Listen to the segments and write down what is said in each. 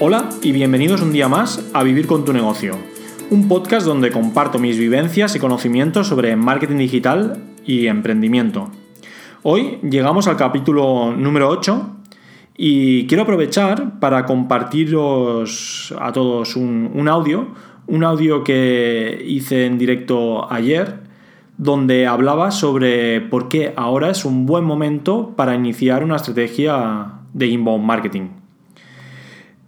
Hola y bienvenidos un día más a Vivir con tu negocio, un podcast donde comparto mis vivencias y conocimientos sobre marketing digital y emprendimiento. Hoy llegamos al capítulo número 8 y quiero aprovechar para compartiros a todos un, audio, un audio que hice en directo ayer, donde hablaba sobre por qué ahora es un buen momento para iniciar una estrategia de inbound marketing.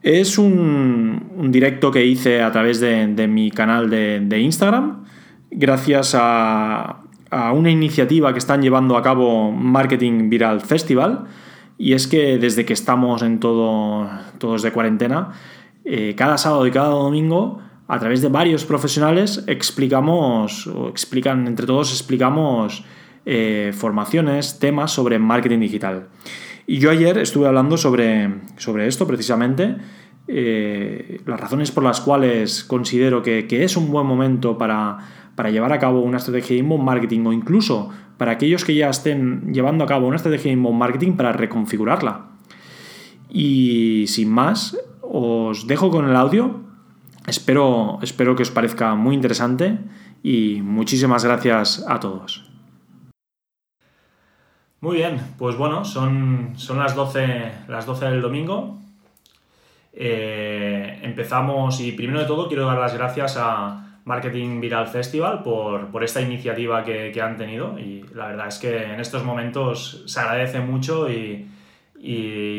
Es un, directo que hice a través de, mi canal de, Instagram, gracias a, una iniciativa que están llevando a cabo Marketing Viral Festival. Y es que desde que estamos en todo, todos de cuarentena, eh, cada sábado y cada domingo, a través de varios profesionales, explicamos, o explican, entre todos explicamos eh, formaciones, temas sobre marketing digital. Y yo ayer estuve hablando sobre, sobre esto precisamente, eh, las razones por las cuales considero que, es un buen momento para, llevar a cabo una estrategia de inbound marketing o incluso para aquellos que ya estén llevando a cabo una estrategia de inbound marketing para reconfigurarla. Y sin más, os dejo con el audio. Espero, espero que os parezca muy interesante y muchísimas gracias a todos. Muy bien, pues bueno, son, son las, 12, las 12 del domingo. Eh, empezamos y primero de todo quiero dar las gracias a Marketing Viral Festival por, esta iniciativa que, han tenido y la verdad es que en estos momentos se agradece mucho y,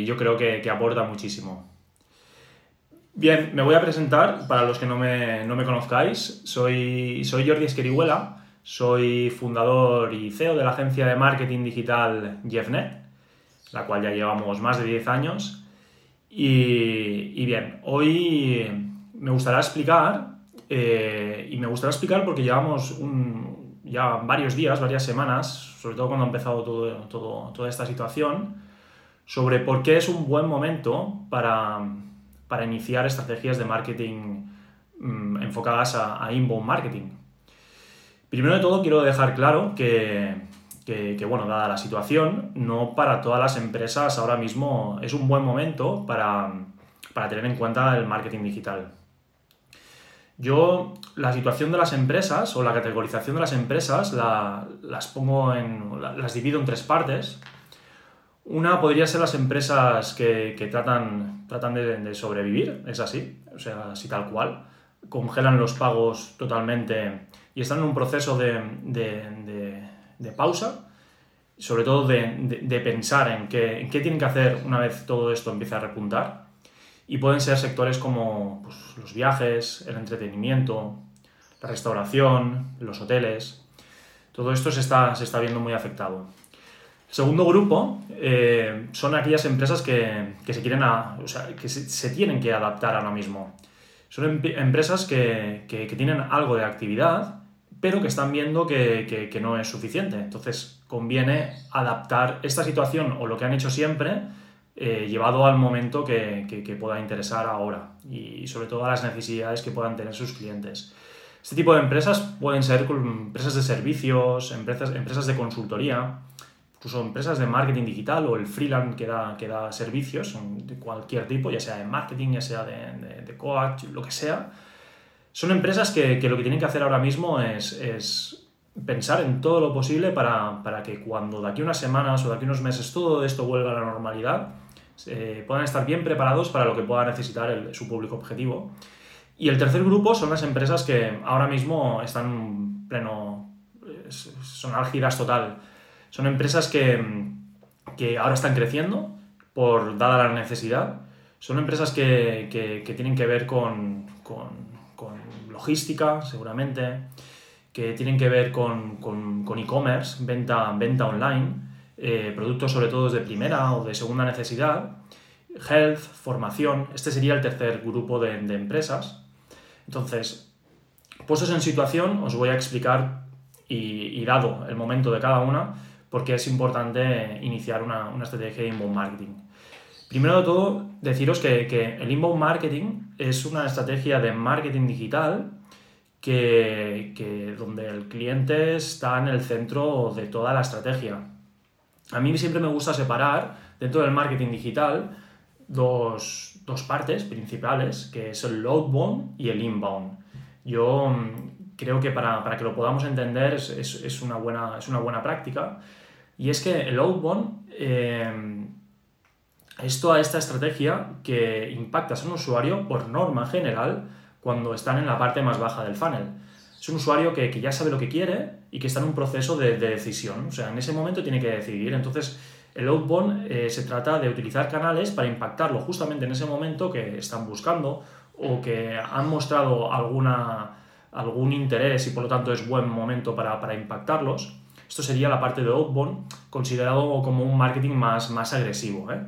yo creo que, aporta muchísimo. Bien, me voy a presentar para los que no me, no me conozcáis. Soy, soy Jordi Esquerihuela soy fundador y CEO de la agencia de marketing digital Jeffnet, la cual ya llevamos más de 10 años. Y, bien, hoy me gustaría explicar, eh, y me gustaría explicar porque llevamos ya varios días, varias semanas, sobre todo cuando ha empezado todo, toda esta situación, sobre por qué es un buen momento para, iniciar estrategias de marketing mm, enfocadas a inbound marketing. Primero de todo quiero dejar claro que, bueno, dada la situación, no para todas las empresas ahora mismo es un buen momento para, tener en cuenta el marketing digital. Yo la situación de las empresas o la categorización de las empresas las pongo en. las divido en tres partes. Una podría ser las empresas que, tratan, tratan de, de, sobrevivir, es así, o sea, así tal cual. Congelan los pagos totalmente y están en un proceso de, pausa, sobre todo de, pensar en qué, tienen que hacer una vez todo esto empiece a repuntar. Y pueden ser sectores como pues, los viajes, el entretenimiento, la restauración, los hoteles. Todo esto se está, se está viendo muy afectado. El segundo grupo eh, son aquellas empresas que, se quieren que se, tienen que adaptar ahora mismo. Son empresas que, tienen algo de actividad, pero que están viendo que, no es suficiente. Entonces, conviene adaptar esta situación o lo que han hecho siempre eh, llevado al momento que, pueda interesar ahora y sobre todo a las necesidades que puedan tener sus clientes. Este tipo de empresas pueden ser empresas de servicios, empresas, empresas de consultoría, incluso empresas de marketing digital o el freelance que da, que da servicios de cualquier tipo, ya sea de marketing, ya sea de, de coach, lo que sea son empresas que, lo que tienen que hacer ahora mismo es, pensar en todo lo posible para, que cuando de aquí unas semanas o de aquí unos meses todo esto vuelva a la normalidad, puedan estar bien preparados para lo que pueda necesitar su público objetivo. Y el tercer grupo son las empresas que ahora mismo están pleno, son álgidas total. Son empresas que, ahora están creciendo por dada la necesidad. Son empresas que, tienen que ver con logística, seguramente, que tienen que ver con, e-commerce, venta, venta online, eh, productos sobre todo de primera o de segunda necesidad, health, formación. Este sería el tercer grupo de, empresas. Entonces, puestos en situación, os voy a explicar y, dado el momento de cada una, por qué es importante iniciar una, una estrategia de inbound marketing. Primero de todo, deciros que, el inbound marketing es una estrategia de marketing digital que, donde el cliente está en el centro de toda la estrategia. A mí siempre me gusta separar dentro del marketing digital dos, dos partes principales, que es el outbound y el inbound. Yo mm, creo que para, para que lo podamos entender es, es, una buena, es una buena práctica. Y es que el outbound eh, es toda esta estrategia que impactas a un usuario por norma general cuando están en la parte más baja del funnel. Es un usuario que, que ya sabe lo que quiere y que está en un proceso de, de, decisión. O sea, en ese momento tiene que decidir. Entonces, el outbound eh, se trata de utilizar canales para impactarlo justamente en ese momento que están buscando o que han mostrado alguna, algún interés y por lo tanto es buen momento para, para impactarlos. Esto sería la parte de outbound, considerado como un marketing más, más agresivo. ¿eh?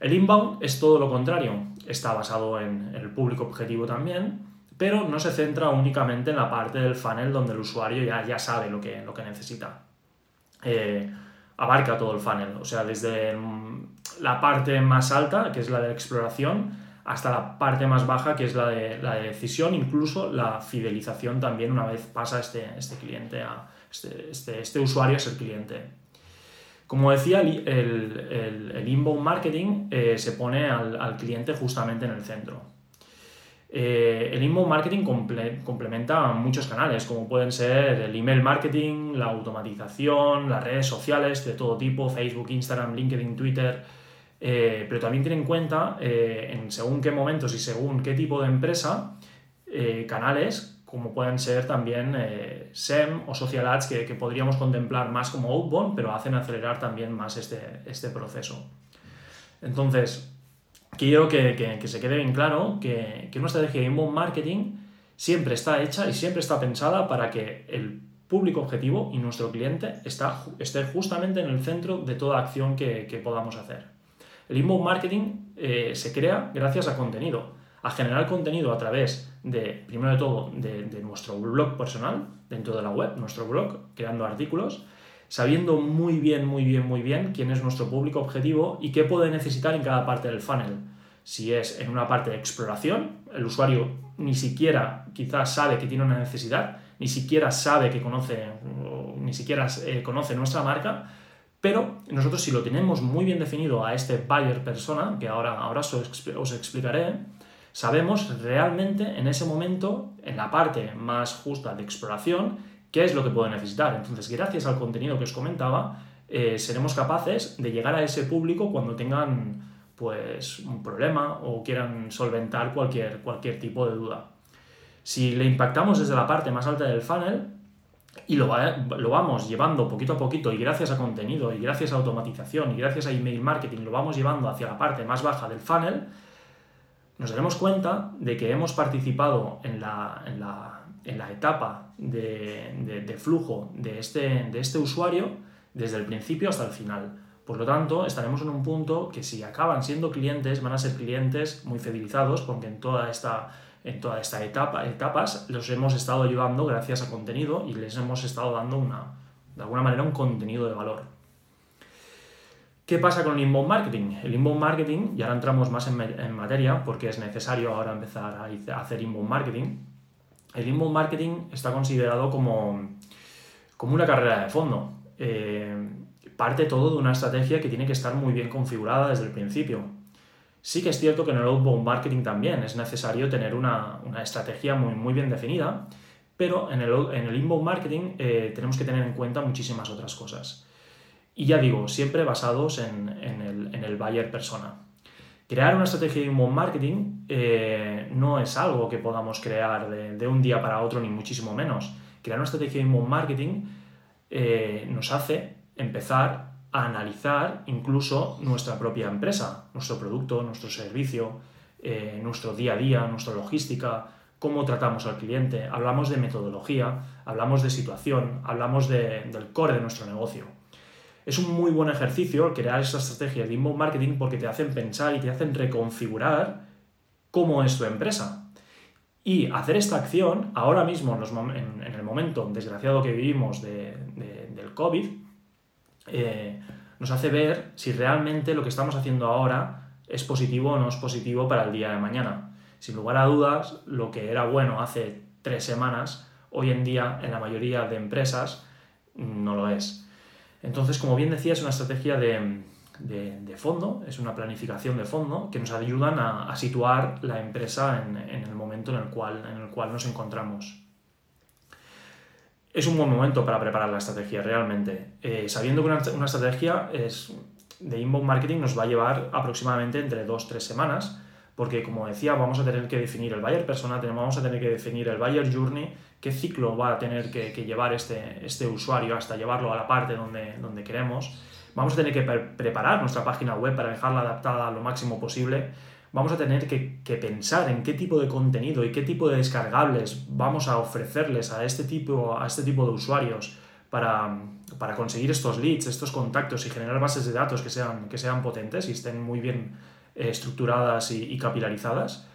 El inbound es todo lo contrario, está basado en el público objetivo también, pero no se centra únicamente en la parte del funnel donde el usuario ya, ya sabe lo que, lo que necesita. Eh, abarca todo el funnel, o sea, desde la parte más alta, que es la de exploración, hasta la parte más baja, que es la de, la de decisión, incluso la fidelización también una vez pasa este, este cliente a este, este, este usuario es el cliente. Como decía, el, el, el inbound marketing eh, se pone al, al, cliente justamente en el centro. Eh, el inbound marketing comple complementa muchos canales, como pueden ser el email marketing, la automatización, las redes sociales de todo tipo, Facebook, Instagram, LinkedIn, Twitter, eh, pero también tiene en cuenta, en según qué momentos y según qué tipo de empresa, canales como pueden ser también eh, SEM o Social Ads que, que, podríamos contemplar más como outbound, pero hacen acelerar también más este, este proceso. Entonces, quiero que, que, se quede bien claro que, que una estrategia de inbound marketing siempre está hecha y siempre está pensada para que el público objetivo y nuestro cliente está, esté justamente en el centro de toda acción que, podamos hacer. El inbound marketing eh, se crea gracias a contenido a generar contenido a través de, primero de todo, de, nuestro blog personal dentro de la web, nuestro blog, creando artículos, sabiendo muy bien, muy bien, muy bien quién es nuestro público objetivo y qué puede necesitar en cada parte del funnel. Si es en una parte de exploración, el usuario ni siquiera quizás sabe que tiene una necesidad, ni siquiera sabe que conoce, ni siquiera eh, conoce nuestra marca, pero nosotros si lo tenemos muy bien definido a este buyer persona, que ahora, ahora os explicaré, sabemos realmente en ese momento, en la parte más justa de exploración, qué es lo que puede necesitar. Entonces, gracias al contenido que os comentaba, eh, seremos capaces de llegar a ese público cuando tengan pues, un problema o quieran solventar cualquier, cualquier tipo de duda. Si le impactamos desde la parte más alta del funnel y lo, lo vamos llevando poquito a poquito y gracias a contenido y gracias a automatización y gracias a email marketing lo vamos llevando hacia la parte más baja del funnel, nos daremos cuenta de que hemos participado en la, etapa de, flujo de este, de este usuario desde el principio hasta el final. Por lo tanto, estaremos en un punto que si acaban siendo clientes, van a ser clientes muy fidelizados, porque en toda esta, en toda esta etapa, etapas los hemos estado ayudando gracias a contenido y les hemos estado dando una, de alguna manera un contenido de valor. ¿Qué pasa con el inbound marketing? El inbound marketing, y ahora entramos más en, materia porque es necesario ahora empezar a hacer inbound marketing. El inbound marketing está considerado como, como una carrera de fondo. Eh, parte todo de una estrategia que tiene que estar muy bien configurada desde el principio. Sí que es cierto que en el outbound marketing también es necesario tener una, una estrategia muy, muy bien definida, pero en el, en el inbound marketing eh, tenemos que tener en cuenta muchísimas otras cosas. Y ya digo, siempre basados en, el, en buyer persona. Crear una estrategia de inbound marketing eh, no es algo que podamos crear de, un día para otro, ni muchísimo menos. Crear una estrategia de inbound marketing eh, nos hace empezar a analizar incluso nuestra propia empresa, nuestro producto, nuestro servicio, eh, nuestro día a día, nuestra logística, cómo tratamos al cliente. Hablamos de metodología, hablamos de situación, hablamos de, del core de nuestro negocio es un muy buen ejercicio crear esa estrategia de inbound marketing porque te hacen pensar y te hacen reconfigurar cómo es tu empresa. Y hacer esta acción, ahora mismo, en, el momento desgraciado que vivimos de, del COVID, eh, nos hace ver si realmente lo que estamos haciendo ahora es positivo o no es positivo para el día de mañana. Sin lugar a dudas, lo que era bueno hace tres semanas, hoy en día en la mayoría de empresas no lo es. Entonces, como bien decía, es una estrategia de, de, fondo, es una planificación de fondo que nos ayudan a, situar la empresa en, el momento en el, cual, en el cual nos encontramos. Es un buen momento para preparar la estrategia, realmente. Eh, sabiendo que una, estrategia es, de inbound marketing nos va a llevar aproximadamente entre 2-3 semanas, porque como decía, vamos a tener que definir el buyer persona, vamos a tener que definir el buyer journey, qué ciclo va a tener que, llevar este, este usuario hasta llevarlo a la parte donde, donde queremos. Vamos a tener que preparar nuestra página web para dejarla adaptada lo máximo posible, vamos a tener que, pensar en qué tipo de contenido y qué tipo de descargables vamos a ofrecerles a este tipo, a este tipo de usuarios para, conseguir estos leads, estos contactos y generar bases de datos que sean, que sean potentes y estén muy bien estructuradas y, capilarizadas.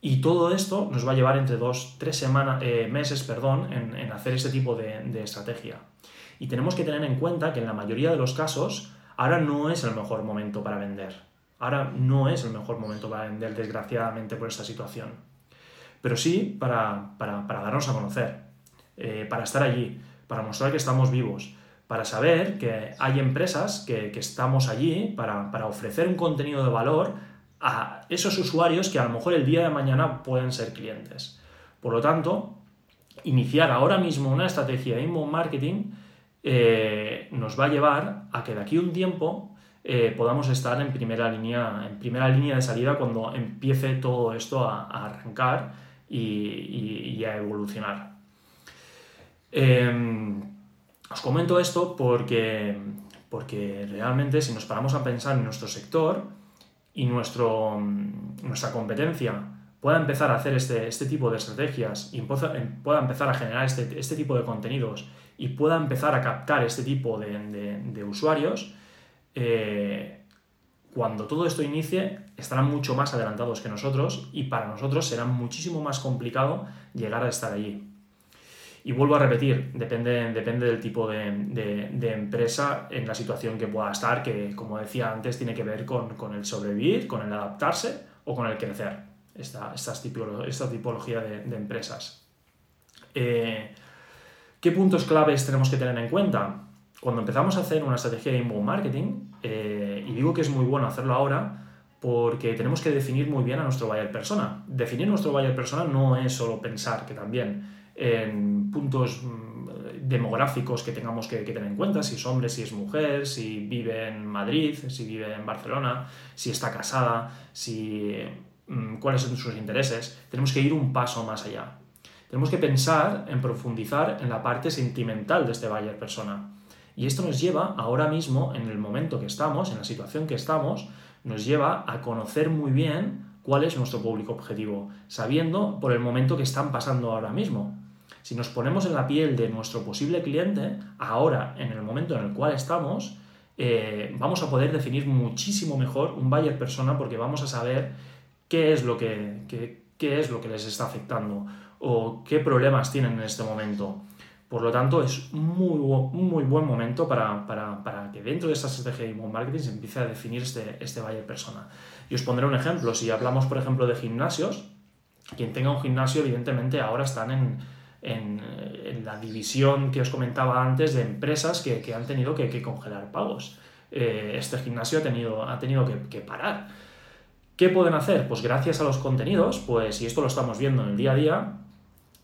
Y todo esto nos va a llevar entre dos, tres semanas, eh, meses perdón, en, hacer este tipo de, estrategia. Y tenemos que tener en cuenta que en la mayoría de los casos, ahora no es el mejor momento para vender. Ahora no es el mejor momento para vender, desgraciadamente, por esta situación. Pero sí para, darnos a conocer, eh, para estar allí, para mostrar que estamos vivos, para saber que hay empresas que, estamos allí para, para, ofrecer un contenido de valor a esos usuarios que a lo mejor el día de mañana pueden ser clientes. Por lo tanto, iniciar ahora mismo una estrategia de inbound marketing eh, nos va a llevar a que de aquí un tiempo eh, podamos estar en primera, línea, en primera línea de salida cuando empiece todo esto a, arrancar y, a evolucionar. Em, os comento esto porque, porque realmente si nos paramos a pensar en nuestro sector y nuestro, nuestra competencia pueda empezar a hacer este, este tipo de estrategias y pueda empezar a generar este, este tipo de contenidos y pueda empezar a captar este tipo de, usuarios, eh, cuando todo esto inicie estarán mucho más adelantados que nosotros y para nosotros será muchísimo más complicado llegar a estar allí. Y vuelvo a repetir, depende, depende del tipo de, empresa en la situación que pueda estar, que como decía antes tiene que ver con, el sobrevivir, con el adaptarse o con el crecer, esta, esta, esta tipología de, empresas. Eh, ¿Qué puntos claves tenemos que tener en cuenta? Cuando empezamos a hacer una estrategia de inbound marketing, eh, y digo que es muy bueno hacerlo ahora, porque tenemos que definir muy bien a nuestro buyer persona. Definir nuestro buyer persona no es solo pensar que también en puntos mm, demográficos que tengamos que, tener en cuenta, si es hombre, si es mujer, si vive en Madrid, si vive en Barcelona, si está casada, si, mm, cuáles son sus intereses. Tenemos que ir un paso más allá. Tenemos que pensar en profundizar en la parte sentimental de este buyer persona. Y esto nos lleva ahora mismo, en el momento que estamos, en la situación que estamos, nos lleva a conocer muy bien cuál es nuestro público objetivo, sabiendo por el momento que están pasando ahora mismo. Si nos ponemos en la piel de nuestro posible cliente, ahora, en el momento en el cual estamos, eh, vamos a poder definir muchísimo mejor un buyer persona porque vamos a saber qué es lo que, qué es lo que les está afectando o qué problemas tienen en este momento. Por lo tanto, es muy, un muy buen momento para, que dentro de esta estrategia de inbound marketing se empiece a definir este, este buyer persona. Y os pondré un ejemplo. Si hablamos, por ejemplo, de gimnasios, quien tenga un gimnasio, evidentemente, ahora están en, la división que os comentaba antes de empresas que, han tenido que, congelar pagos. Eh, este gimnasio ha tenido, ha tenido que parar. ¿Qué pueden hacer? Pues gracias a los contenidos, pues, y esto lo estamos viendo en el día a día,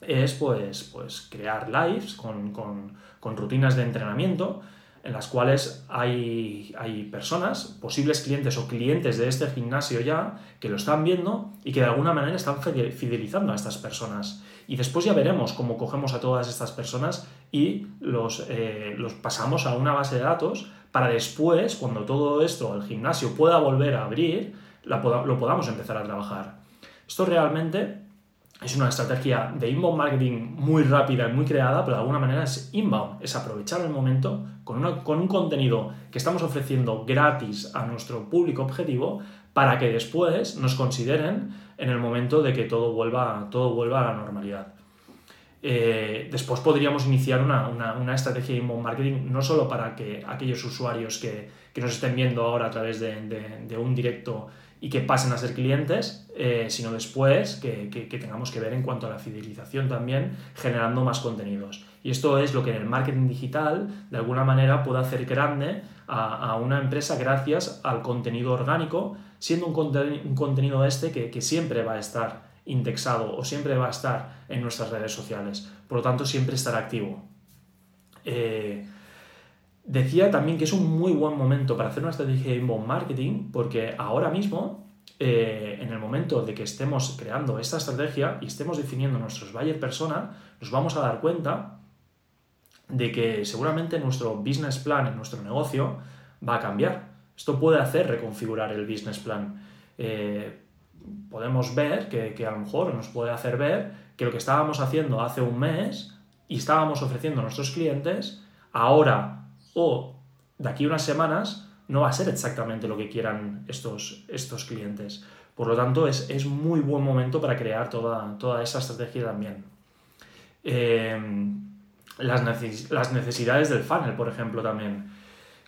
es pues, pues crear lives con, rutinas de entrenamiento en las cuales hay, hay, personas, posibles clientes o clientes de este gimnasio ya, que lo están viendo y que de alguna manera están fidelizando a estas personas. Y después ya veremos cómo cogemos a todas estas personas y los, eh, los pasamos a una base de datos para después, cuando todo esto, el gimnasio pueda volver a abrir, lo podamos empezar a trabajar. Esto realmente es una estrategia de inbound marketing muy rápida y muy creada, pero de alguna manera es inbound, es aprovechar el momento con, un contenido que estamos ofreciendo gratis a nuestro público objetivo para que después nos consideren en el momento de que todo vuelva, todo vuelva a la normalidad. Eh, después podríamos iniciar una, estrategia de inbound marketing no solo para que aquellos usuarios que, nos estén viendo ahora a través de un directo y que pasen a ser clientes, eh, sino después que, tengamos que ver en cuanto a la fidelización también, generando más contenidos. Y esto es lo que en el marketing digital, de alguna manera, puede hacer grande a, una empresa gracias al contenido orgánico, siendo un, un contenido este que, siempre va a estar indexado o siempre va a estar en nuestras redes sociales. Por lo tanto, siempre estará activo. Eh, Decía también que es un muy buen momento para hacer una estrategia de inbound marketing porque ahora mismo, eh, en el momento de que estemos creando esta estrategia y estemos definiendo nuestros buyer persona, nos vamos a dar cuenta de que seguramente nuestro business plan en nuestro negocio va a cambiar. Esto puede hacer reconfigurar el business plan. Eh, podemos ver que, que a lo mejor nos puede hacer ver que lo que estábamos haciendo hace un mes y estábamos ofreciendo a nuestros clientes, ahora o de aquí a unas semanas no va a ser exactamente lo que quieran estos, estos clientes. Por lo tanto, es, muy buen momento para crear toda, toda esa estrategia también. Eh, las, necesidades del funnel, por ejemplo, también.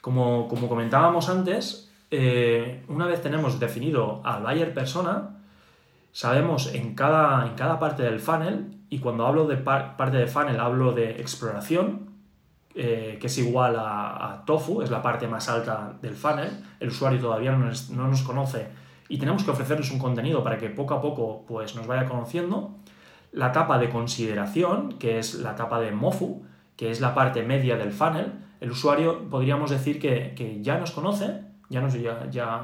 Como, comentábamos antes, eh, una vez tenemos definido al buyer persona, sabemos en cada, en cada parte del funnel, y cuando hablo de parte de funnel hablo de exploración, eh, que es igual a, tofu, es la parte más alta del funnel, el usuario todavía no, nos conoce y tenemos que ofrecerles un contenido para que poco a poco pues, nos vaya conociendo. La etapa de consideración, que es la etapa de MOFU, que es la parte media del funnel, el usuario podríamos decir que, ya nos conoce, ya, nos, ya, ya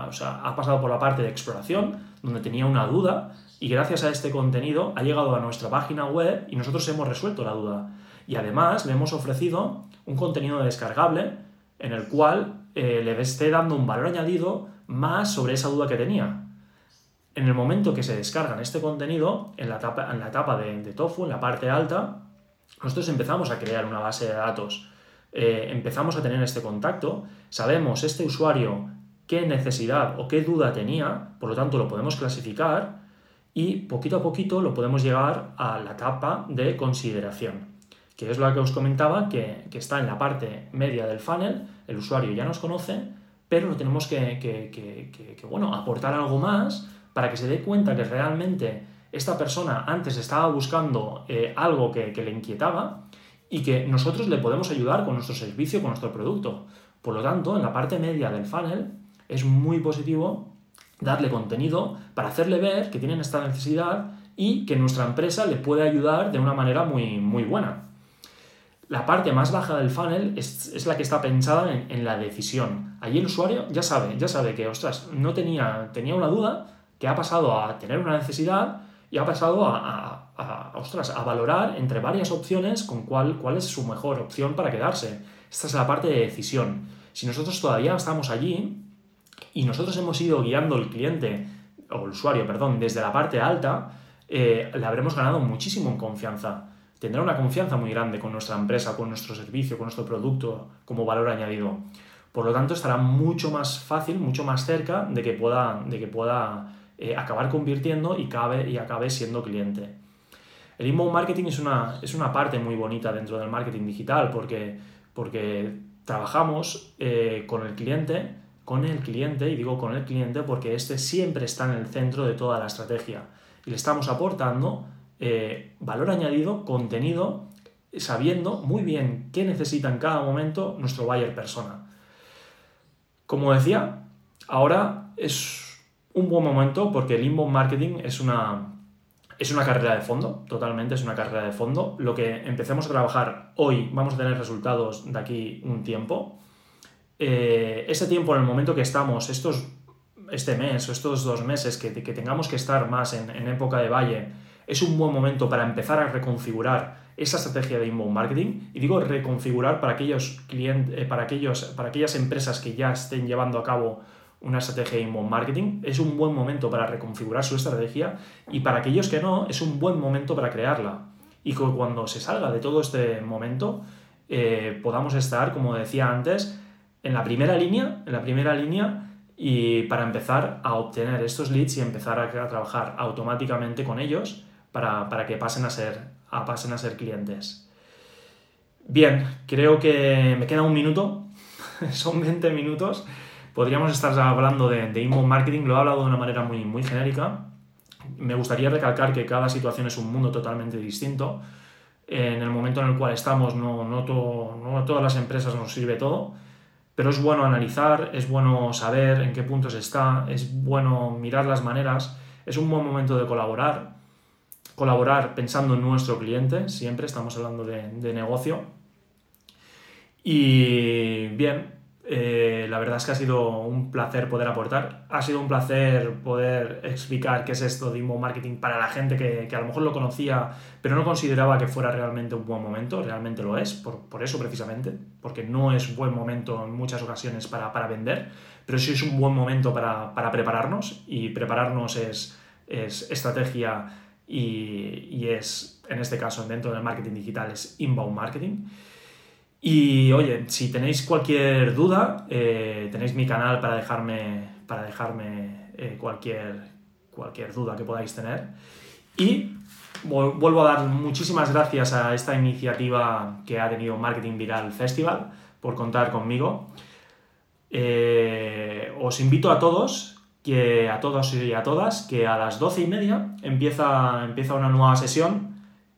ha pasado por la parte de exploración, donde tenía una duda, y gracias a este contenido ha llegado a nuestra página web y nosotros hemos resuelto la duda. Y además le hemos ofrecido un contenido descargable en el cual eh, le esté dando un valor añadido más sobre esa duda que tenía. En el momento que se descargan este contenido, en la etapa, en la de, TOFU, en la parte alta, nosotros empezamos a crear una base de datos. Eh, empezamos a tener este contacto, sabemos este usuario qué necesidad o qué duda tenía, por lo tanto lo podemos clasificar y poquito a poquito lo podemos llegar a la etapa de consideración que es lo que os comentaba, que, está en la parte media del funnel, el usuario ya nos conoce, pero tenemos que, bueno, aportar algo más para que se dé cuenta que realmente esta persona antes estaba buscando eh, algo que, le inquietaba y que nosotros le podemos ayudar con nuestro servicio, con nuestro producto. Por lo tanto, en la parte media del funnel es muy positivo darle contenido para hacerle ver que tienen esta necesidad y que nuestra empresa le puede ayudar de una manera muy, muy buena. La parte más baja del funnel es, la que está pensada en, la decisión. Allí el usuario ya sabe, ya sabe que, ostras, no tenía, tenía una duda, que ha pasado a tener una necesidad y ha pasado a, a valorar entre varias opciones con cuál, cuál es su mejor opción para quedarse. Esta es la parte de decisión. Si nosotros todavía estamos allí y nosotros hemos ido guiando al cliente, o el usuario, perdón, desde la parte alta, eh, le habremos ganado muchísimo en confianza tendrá una confianza muy grande con nuestra empresa, con nuestro servicio, con nuestro producto como valor añadido. Por lo tanto, estará mucho más fácil, mucho más cerca de que pueda, de que pueda eh, acabar convirtiendo y, cabe, y acabe siendo cliente. El inbound marketing es una, es una parte muy bonita dentro del marketing digital porque, porque trabajamos eh, con el cliente, con el cliente, y digo con el cliente porque este siempre está en el centro de toda la estrategia. Y le estamos aportando eh, valor añadido, contenido, sabiendo muy bien qué necesita en cada momento nuestro buyer persona. Como decía, ahora es un buen momento porque el inbound marketing es una, es una carrera de fondo, totalmente es una carrera de fondo. Lo que empecemos a trabajar hoy, vamos a tener resultados de aquí un tiempo. Eh, ese tiempo, en el momento que estamos, estos, este mes o estos dos meses que, tengamos que estar más en época de valle, es un buen momento para empezar a reconfigurar esa estrategia de inbound marketing. Y digo reconfigurar para, aquellos clientes, eh, para, aquellos, para aquellas empresas que ya estén llevando a cabo una estrategia de inbound marketing. Es un buen momento para reconfigurar su estrategia y para aquellos que no, es un buen momento para crearla. Y que cuando se salga de todo este momento, eh, podamos estar, como decía antes, en la primera línea, en la primera línea y para empezar a obtener estos leads y empezar a trabajar automáticamente con ellos para, que pasen a, ser, a, pasen a ser clientes. Bien, creo que me queda un minuto, son 20 minutos. podríamos estar hablando de, inbound marketing, lo he hablado de una manera muy, muy genérica. Me gustaría recalcar que cada situación es un mundo totalmente distinto. En el momento en el cual estamos, no, no, todo, no todas las empresas nos sirve todo, pero es bueno analizar, es bueno saber en qué puntos está, es bueno mirar las maneras, es un buen momento de colaborar, colaborar pensando en nuestro cliente, siempre estamos hablando de, de negocio. Y bien, eh, la verdad es que ha sido un placer poder aportar. Ha sido un placer poder explicar qué es esto de inbound marketing para la gente que, que, a lo mejor lo conocía, pero no consideraba que fuera realmente un buen momento. Realmente lo es, por, por eso precisamente, porque no es buen momento en muchas ocasiones para, para vender, pero sí es un buen momento para, para prepararnos y prepararnos es, es estrategia y, y es, en este caso, dentro del marketing digital, es inbound marketing. Y oye, si tenéis cualquier duda, eh, tenéis mi canal para dejarme, para dejarme eh, cualquier, cualquier duda que podáis tener. Y vuelvo a dar muchísimas gracias a esta iniciativa que ha tenido Marketing Viral Festival por contar conmigo. Eh, os invito a todos, que a todos y a todas, que a las doce y media empieza, empieza una nueva sesión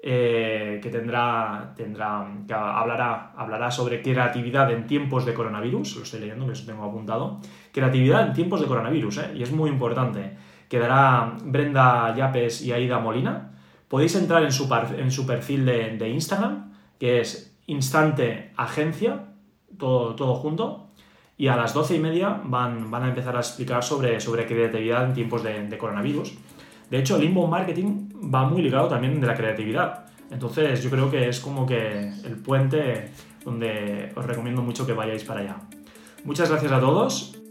eh, que tendrá, tendrá que hablará, hablará sobre creatividad en tiempos de coronavirus, lo estoy leyendo, que eso tengo apuntado, creatividad en tiempos de coronavirus, ¿eh? y es muy importante. Quedará Brenda Yapes y Aida Molina. Podéis entrar en su, en su perfil de, de, Instagram, que es Instante Agencia, todo, todo junto, y a las doce y media van, van a empezar a explicar sobre, sobre creatividad en tiempos de, de coronavirus. De hecho, el inbound marketing va muy ligado también de la creatividad. Entonces, yo creo que es como que el puente donde os recomiendo mucho que vayáis para allá. Muchas gracias a todos